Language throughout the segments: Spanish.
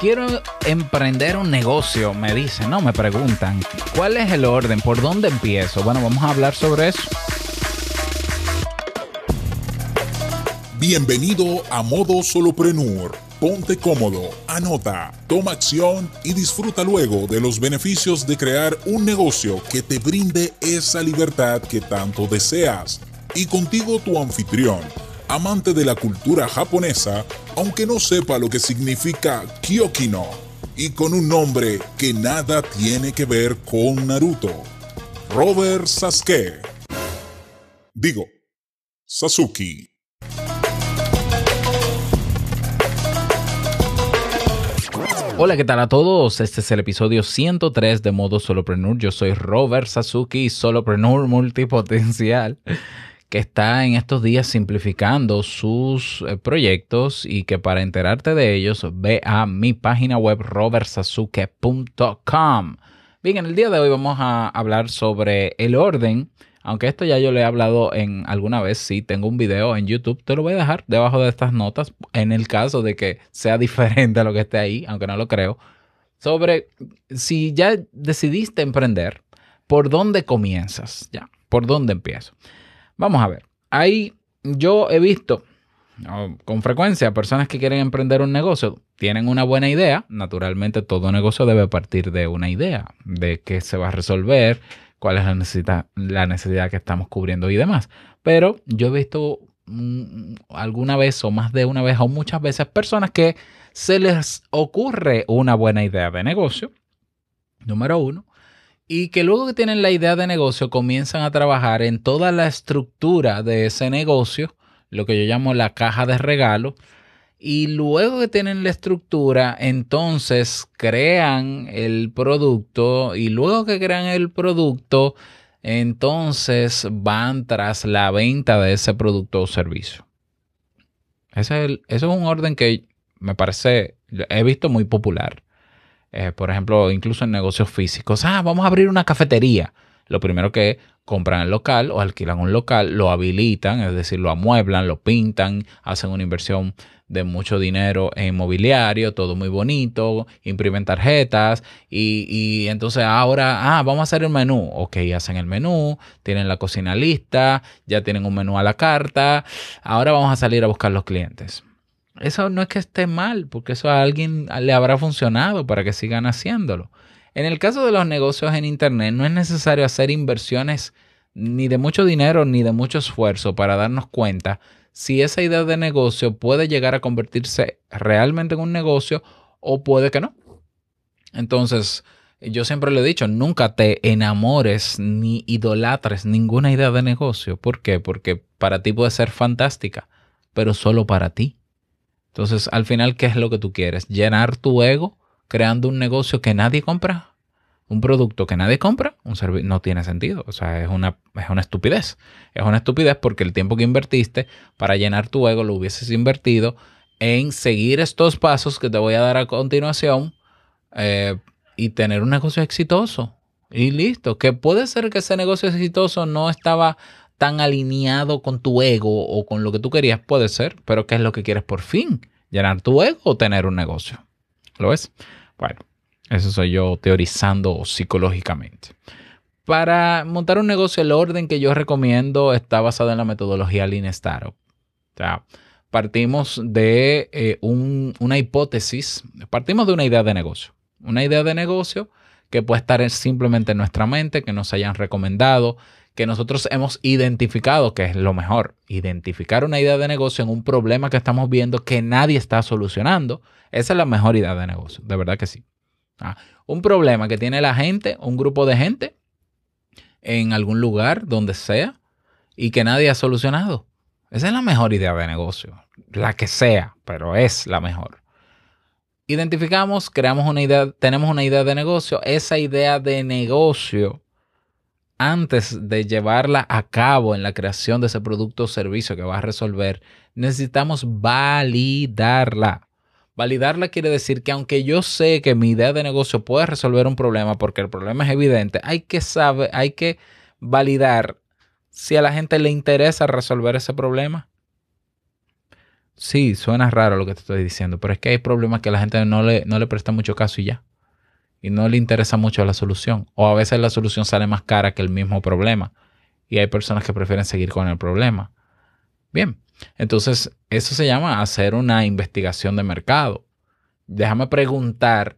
quiero emprender un negocio, me dicen, no, me preguntan, ¿cuál es el orden? ¿Por dónde empiezo? Bueno, vamos a hablar sobre eso. Bienvenido a Modo Soloprenur. Ponte cómodo, anota, toma acción y disfruta luego de los beneficios de crear un negocio que te brinde esa libertad que tanto deseas. Y contigo tu anfitrión amante de la cultura japonesa, aunque no sepa lo que significa Kyokino, y con un nombre que nada tiene que ver con Naruto. Robert Sasuke. Digo, Sasuke. Hola, ¿qué tal a todos? Este es el episodio 103 de Modo Solopreneur. Yo soy Robert Sasuke, Solopreneur multipotencial que está en estos días simplificando sus eh, proyectos y que para enterarte de ellos ve a mi página web robertsazuke.com. Bien, en el día de hoy vamos a hablar sobre el orden. Aunque esto ya yo le he hablado en alguna vez, sí, tengo un video en YouTube, te lo voy a dejar debajo de estas notas en el caso de que sea diferente a lo que esté ahí, aunque no lo creo, sobre si ya decidiste emprender, ¿por dónde comienzas? Ya, ¿por dónde empiezo? Vamos a ver. Ahí yo he visto con frecuencia personas que quieren emprender un negocio, tienen una buena idea. Naturalmente, todo negocio debe partir de una idea de qué se va a resolver, cuál es la necesidad, la necesidad que estamos cubriendo y demás. Pero yo he visto mm, alguna vez o más de una vez o muchas veces personas que se les ocurre una buena idea de negocio, número uno, y que luego que tienen la idea de negocio comienzan a trabajar en toda la estructura de ese negocio, lo que yo llamo la caja de regalo, y luego que tienen la estructura, entonces crean el producto y luego que crean el producto, entonces van tras la venta de ese producto o servicio. Ese es, es un orden que me parece, he visto muy popular. Eh, por ejemplo, incluso en negocios físicos. Ah, vamos a abrir una cafetería. Lo primero que compran el local o alquilan un local, lo habilitan, es decir, lo amueblan, lo pintan, hacen una inversión de mucho dinero en mobiliario, todo muy bonito, imprimen tarjetas y, y, entonces ahora, ah, vamos a hacer el menú. Ok, hacen el menú, tienen la cocina lista, ya tienen un menú a la carta, ahora vamos a salir a buscar los clientes. Eso no es que esté mal, porque eso a alguien le habrá funcionado para que sigan haciéndolo. En el caso de los negocios en Internet, no es necesario hacer inversiones ni de mucho dinero ni de mucho esfuerzo para darnos cuenta si esa idea de negocio puede llegar a convertirse realmente en un negocio o puede que no. Entonces, yo siempre le he dicho, nunca te enamores ni idolatres ninguna idea de negocio. ¿Por qué? Porque para ti puede ser fantástica, pero solo para ti. Entonces, al final, ¿qué es lo que tú quieres? ¿Llenar tu ego creando un negocio que nadie compra? ¿Un producto que nadie compra? Un no tiene sentido. O sea, es una, es una estupidez. Es una estupidez porque el tiempo que invertiste para llenar tu ego lo hubieses invertido en seguir estos pasos que te voy a dar a continuación eh, y tener un negocio exitoso. Y listo. Que puede ser que ese negocio exitoso no estaba tan alineado con tu ego o con lo que tú querías, puede ser, pero ¿qué es lo que quieres por fin? ¿Llenar tu ego o tener un negocio? ¿Lo ves? Bueno, eso soy yo teorizando psicológicamente. Para montar un negocio, el orden que yo recomiendo está basado en la metodología Lean Startup. O sea, partimos de eh, una hipótesis, partimos de una idea de negocio. Una idea de negocio que puede estar simplemente en nuestra mente, que nos hayan recomendado, que nosotros hemos identificado, que es lo mejor, identificar una idea de negocio en un problema que estamos viendo que nadie está solucionando. Esa es la mejor idea de negocio, de verdad que sí. Ah, un problema que tiene la gente, un grupo de gente, en algún lugar, donde sea, y que nadie ha solucionado. Esa es la mejor idea de negocio, la que sea, pero es la mejor. Identificamos, creamos una idea, tenemos una idea de negocio, esa idea de negocio antes de llevarla a cabo en la creación de ese producto o servicio que va a resolver, necesitamos validarla. Validarla quiere decir que aunque yo sé que mi idea de negocio puede resolver un problema porque el problema es evidente, hay que saber, hay que validar si a la gente le interesa resolver ese problema. sí, suena raro lo que te estoy diciendo, pero es que hay problemas que la gente no le, no le presta mucho caso y ya. Y no le interesa mucho la solución. O a veces la solución sale más cara que el mismo problema. Y hay personas que prefieren seguir con el problema. Bien, entonces eso se llama hacer una investigación de mercado. Déjame preguntar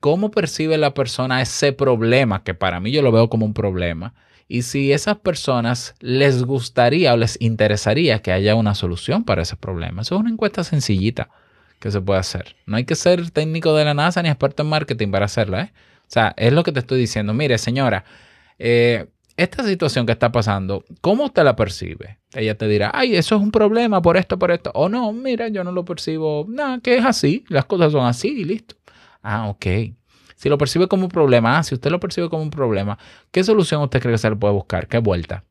cómo percibe la persona ese problema, que para mí yo lo veo como un problema, y si esas personas les gustaría o les interesaría que haya una solución para ese problema. Eso es una encuesta sencillita que se puede hacer. No hay que ser técnico de la NASA ni experto en marketing para hacerla. ¿eh? O sea, es lo que te estoy diciendo. Mire, señora, eh, esta situación que está pasando, ¿cómo usted la percibe? Ella te dirá, ay, eso es un problema por esto, por esto. O no, mira, yo no lo percibo, nada, que es así, las cosas son así y listo. Ah, ok. Si lo percibe como un problema, ah, si usted lo percibe como un problema, ¿qué solución usted cree que se le puede buscar? ¿Qué vuelta?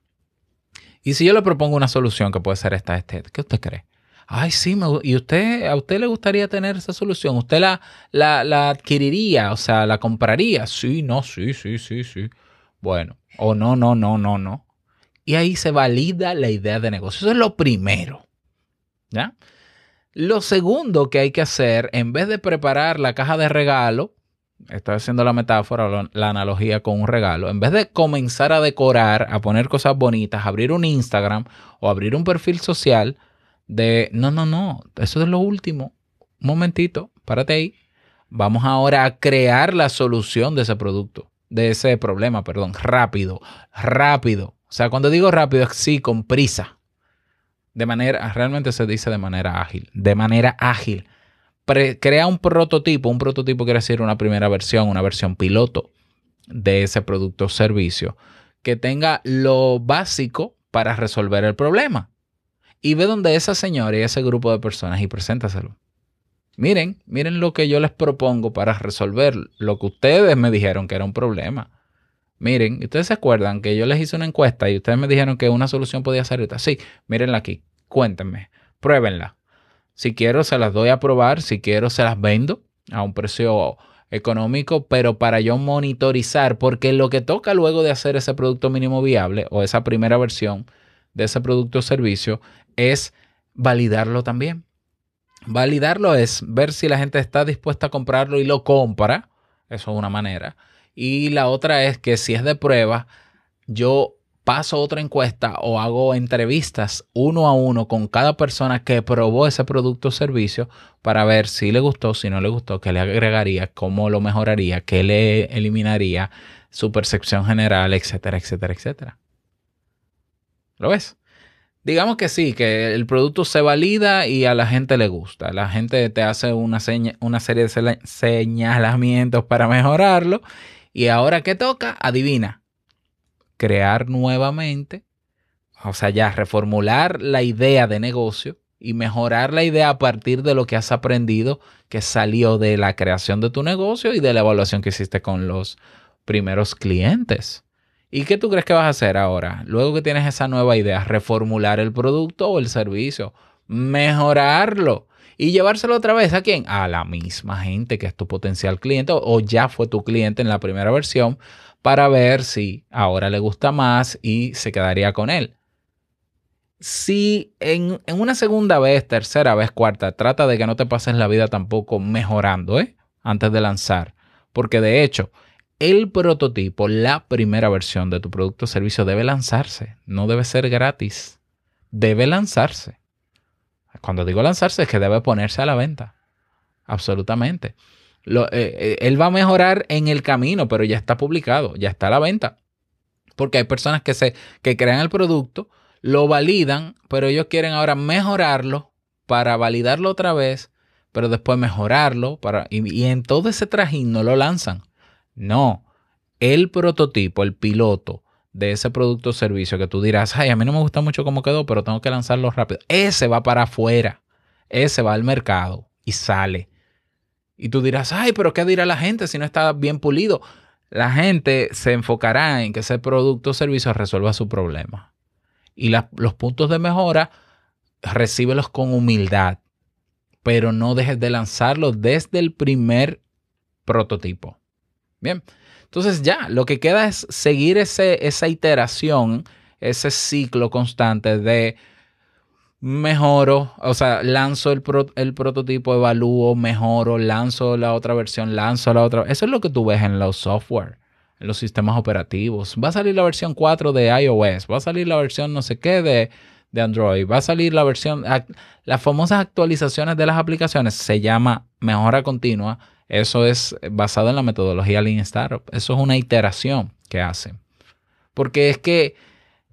Y si yo le propongo una solución que puede ser esta, este, ¿qué usted cree? Ay, sí, y usted, a usted le gustaría tener esa solución. ¿Usted la, la, la adquiriría? O sea, ¿la compraría? Sí, no, sí, sí, sí, sí. Bueno, o no, no, no, no, no. Y ahí se valida la idea de negocio. Eso es lo primero. ¿Ya? Lo segundo que hay que hacer, en vez de preparar la caja de regalo, estoy haciendo la metáfora, la analogía con un regalo, en vez de comenzar a decorar, a poner cosas bonitas, abrir un Instagram o abrir un perfil social de, no, no, no, eso es lo último. Un momentito, párate ahí. Vamos ahora a crear la solución de ese producto, de ese problema, perdón, rápido, rápido. O sea, cuando digo rápido es sí, con prisa. De manera, realmente se dice de manera ágil, de manera ágil crea un prototipo. Un prototipo quiere decir una primera versión, una versión piloto de ese producto o servicio que tenga lo básico para resolver el problema. Y ve donde esa señora y ese grupo de personas y preséntaselo. Miren, miren lo que yo les propongo para resolver lo que ustedes me dijeron que era un problema. Miren, ustedes se acuerdan que yo les hice una encuesta y ustedes me dijeron que una solución podía ser esta. Sí, mírenla aquí, cuéntenme, pruébenla. Si quiero, se las doy a probar. Si quiero, se las vendo a un precio económico, pero para yo monitorizar, porque lo que toca luego de hacer ese producto mínimo viable o esa primera versión de ese producto o servicio es validarlo también. Validarlo es ver si la gente está dispuesta a comprarlo y lo compra. Eso es una manera. Y la otra es que si es de prueba, yo paso otra encuesta o hago entrevistas uno a uno con cada persona que probó ese producto o servicio para ver si le gustó, si no le gustó, qué le agregaría, cómo lo mejoraría, qué le eliminaría, su percepción general, etcétera, etcétera, etcétera. ¿Lo ves? Digamos que sí, que el producto se valida y a la gente le gusta. La gente te hace una, una serie de señalamientos para mejorarlo. Y ahora, ¿qué toca? Adivina crear nuevamente, o sea, ya reformular la idea de negocio y mejorar la idea a partir de lo que has aprendido que salió de la creación de tu negocio y de la evaluación que hiciste con los primeros clientes. ¿Y qué tú crees que vas a hacer ahora? Luego que tienes esa nueva idea, reformular el producto o el servicio, mejorarlo y llevárselo otra vez a quién? A la misma gente que es tu potencial cliente o ya fue tu cliente en la primera versión para ver si ahora le gusta más y se quedaría con él. Si en, una segunda vez, tercera vez, cuarta, trata de que no te pases la vida tampoco mejorando, ¿eh? Antes de lanzar. Porque de hecho, el prototipo, la primera versión de tu producto o servicio debe lanzarse. No debe ser gratis. Debe lanzarse. Cuando digo lanzarse es que debe ponerse a la venta. Absolutamente. Eh, eh, él va a mejorar en el camino, pero ya está publicado, ya está a la venta. Porque hay personas que, se, que crean el producto, lo validan, pero ellos quieren ahora mejorarlo para validarlo otra vez, pero después mejorarlo para, y, en todo ese trajín no lo lanzan. No, el prototipo, el piloto de ese producto o servicio que tú dirás, ay, a mí no me gusta mucho cómo quedó, pero tengo que lanzarlo rápido. Ese va para afuera, ese va al mercado y sale. Y tú dirás, ay, pero ¿qué dirá la gente si no está bien pulido? La gente se enfocará en que ese producto o servicio resuelva su problema. Y los puntos de mejora, recíbelos con humildad, pero no dejes de lanzarlos desde el primer prototipo. Bien, entonces ya, lo que queda es seguir ese, esa iteración, ese ciclo constante de mejoro, o sea, lanzo el, el, prototipo, evalúo, mejoro, lanzo la otra versión, lanzo la otra. Eso es lo que tú ves en los software, en los sistemas operativos. Va a salir la versión 4 de iOS, va a salir la versión no sé qué de, de Android, va a salir la versión, las famosas actualizaciones de las aplicaciones, se llama mejora continua. Eso es basado en la metodología Lean Startup. Eso es una iteración que hacen. Porque es que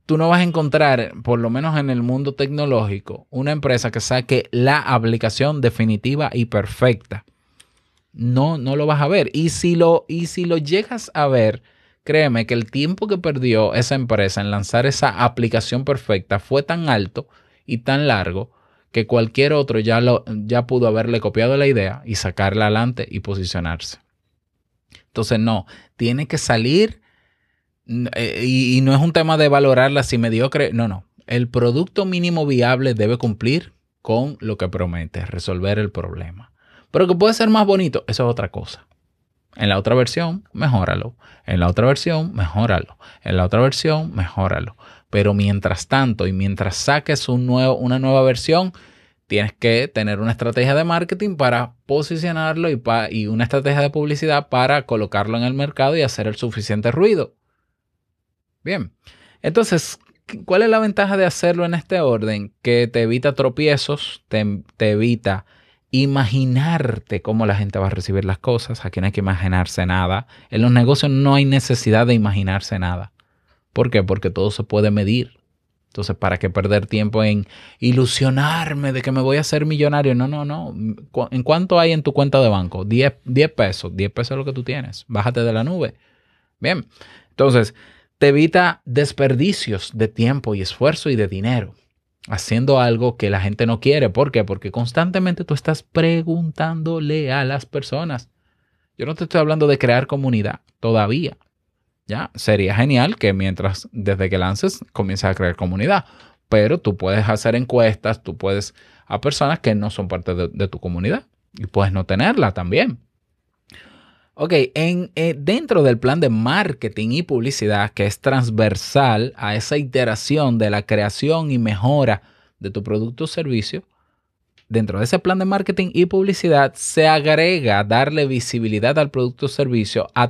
tú no vas a encontrar, por lo menos en el mundo tecnológico, una empresa que saque la aplicación definitiva y perfecta. No, no lo vas a ver. Y si lo, y si lo llegas a ver, créeme que el tiempo que perdió esa empresa en lanzar esa aplicación perfecta fue tan alto y tan largo que cualquier otro ya, lo, ya pudo haberle copiado la idea y sacarla adelante y posicionarse. Entonces, no, tiene que salir eh, y, no es un tema de valorarla si mediocre, no, no. El producto mínimo viable debe cumplir con lo que promete, resolver el problema. Pero que puede ser más bonito, eso es otra cosa. En la otra versión, mejóralo. En la otra versión, mejóralo. En la otra versión, mejóralo. Pero mientras tanto y mientras saques un nuevo, una nueva versión, tienes que tener una estrategia de marketing para posicionarlo y, y una estrategia de publicidad para colocarlo en el mercado y hacer el suficiente ruido. Bien, entonces, ¿cuál es la ventaja de hacerlo en este orden? Que te evita tropiezos, te, evita imaginarte cómo la gente va a recibir las cosas. Aquí no hay que imaginarse nada. En los negocios no hay necesidad de imaginarse nada. ¿Por qué? Porque todo se puede medir. Entonces, ¿para qué perder tiempo en ilusionarme de que me voy a hacer millonario? No, no, no. ¿En cuánto hay en tu cuenta de banco? 10, 10 pesos. 10 pesos es lo que tú tienes. Bájate de la nube. Bien. Entonces, te evita desperdicios de tiempo y esfuerzo y de dinero haciendo algo que la gente no quiere. ¿Por qué? Porque constantemente tú estás preguntándole a las personas. Yo no te estoy hablando de crear comunidad todavía. Ya, sería genial que mientras, desde que lances, comiences a crear comunidad. Pero tú puedes hacer encuestas, tú puedes a personas que no son parte de, de tu comunidad y puedes no tenerla también. Ok, en, eh, dentro del plan de marketing y publicidad que es transversal a esa iteración de la creación y mejora de tu producto o servicio, dentro de ese plan de marketing y publicidad se agrega darle visibilidad al producto o servicio a,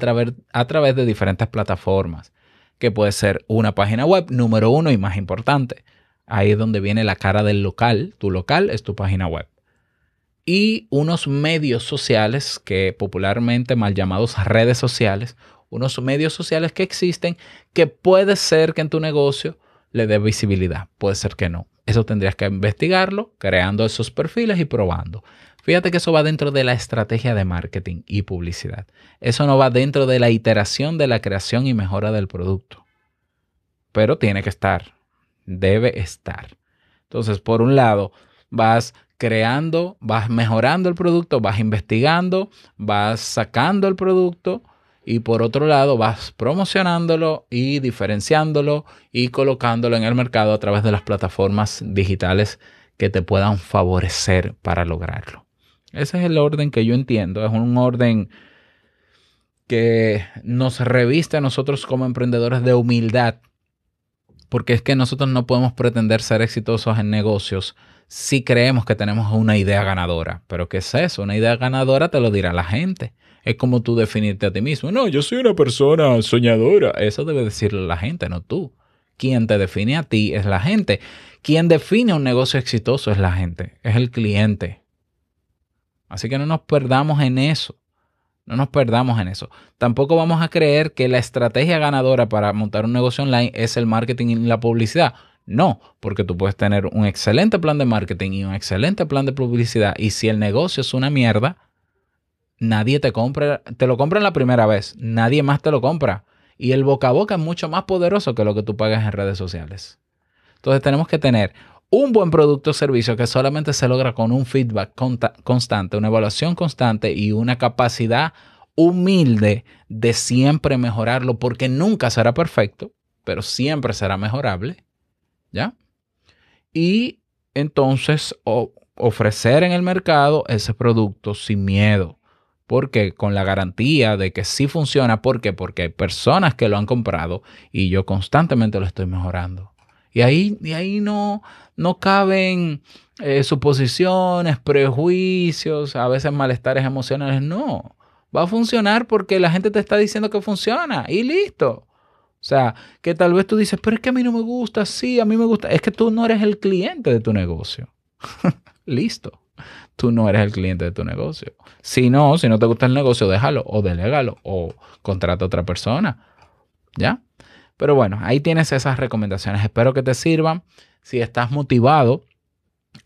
a través de diferentes plataformas, que puede ser una página web, número uno y más importante. Ahí es donde viene la cara del local. Tu local es tu página web y unos medios sociales que popularmente mal llamados redes sociales, unos medios sociales que existen que puede ser que en tu negocio le dé visibilidad, puede ser que no. Eso tendrías que investigarlo, creando esos perfiles y probando. Fíjate que eso va dentro de la estrategia de marketing y publicidad. Eso no va dentro de la iteración de la creación y mejora del producto. Pero tiene que estar, debe estar. Entonces, por un lado, vas creando, vas mejorando el producto, vas investigando, vas sacando el producto y por otro lado vas promocionándolo y diferenciándolo y colocándolo en el mercado a través de las plataformas digitales que te puedan favorecer para lograrlo. Ese es el orden que yo entiendo, es un orden que nos reviste a nosotros como emprendedores de humildad, porque es que nosotros no podemos pretender ser exitosos en negocios si creemos que tenemos una idea ganadora. Pero ¿qué es eso? Una idea ganadora te lo dirá la gente. Es como tú definirte a ti mismo. No, yo soy una persona soñadora. Eso debe decirle la gente, no tú. Quien te define a ti es la gente. Quien define un negocio exitoso es la gente, es el cliente. Así que no nos perdamos en eso. No nos perdamos en eso. Tampoco vamos a creer que la estrategia ganadora para montar un negocio online es el marketing y la publicidad. No, porque tú puedes tener un excelente plan de marketing y un excelente plan de publicidad y si el negocio es una mierda, nadie te compra, te lo compra en la primera vez, nadie más te lo compra. Y el boca a boca es mucho más poderoso que lo que tú pagas en redes sociales. Entonces tenemos que tener un buen producto o servicio que solamente se logra con un feedback constante, una evaluación constante y una capacidad humilde de siempre mejorarlo porque nunca será perfecto, pero siempre será mejorable ¿ya? Y entonces ofrecer en el mercado ese producto sin miedo. Porque con la garantía de que sí funciona. ¿Por qué? Porque hay personas que lo han comprado y yo constantemente lo estoy mejorando. Y ahí, y ahí no, no caben eh, suposiciones, prejuicios, a veces malestares emocionales. No, va a funcionar porque la gente te está diciendo que funciona y listo. O sea, que tal vez tú dices, pero es que a mí no me gusta, sí, a mí me gusta. Es que tú no eres el cliente de tu negocio. listo. Tú no eres el cliente de tu negocio. Si no, si no te gusta el negocio, déjalo o delégalo o contrata a otra persona. ¿Ya? Pero bueno, ahí tienes esas recomendaciones. Espero que te sirvan. Si estás motivado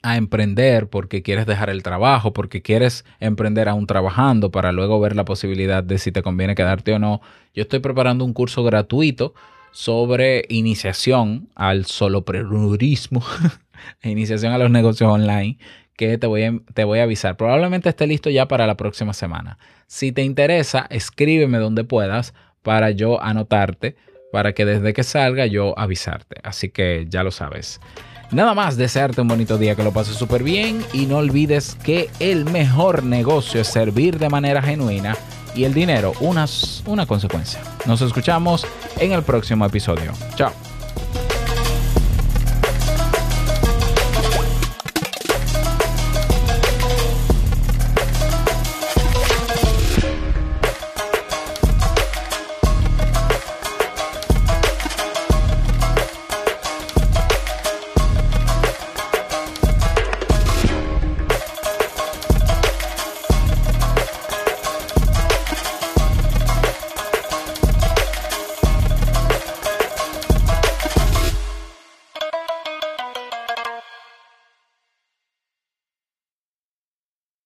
a emprender porque quieres dejar el trabajo, porque quieres emprender aún trabajando para luego ver la posibilidad de si te conviene quedarte o no, yo estoy preparando un curso gratuito sobre iniciación al soloprenurismo, iniciación a los negocios online, que te voy, a, te voy a avisar. Probablemente esté listo ya para la próxima semana. Si te interesa, escríbeme donde puedas para yo anotarte, para que desde que salga yo avisarte. Así que ya lo sabes. Nada más desearte un bonito día, que lo pases súper bien y no olvides que el mejor negocio es servir de manera genuina y el dinero una, una consecuencia. Nos escuchamos en el próximo episodio. Chao.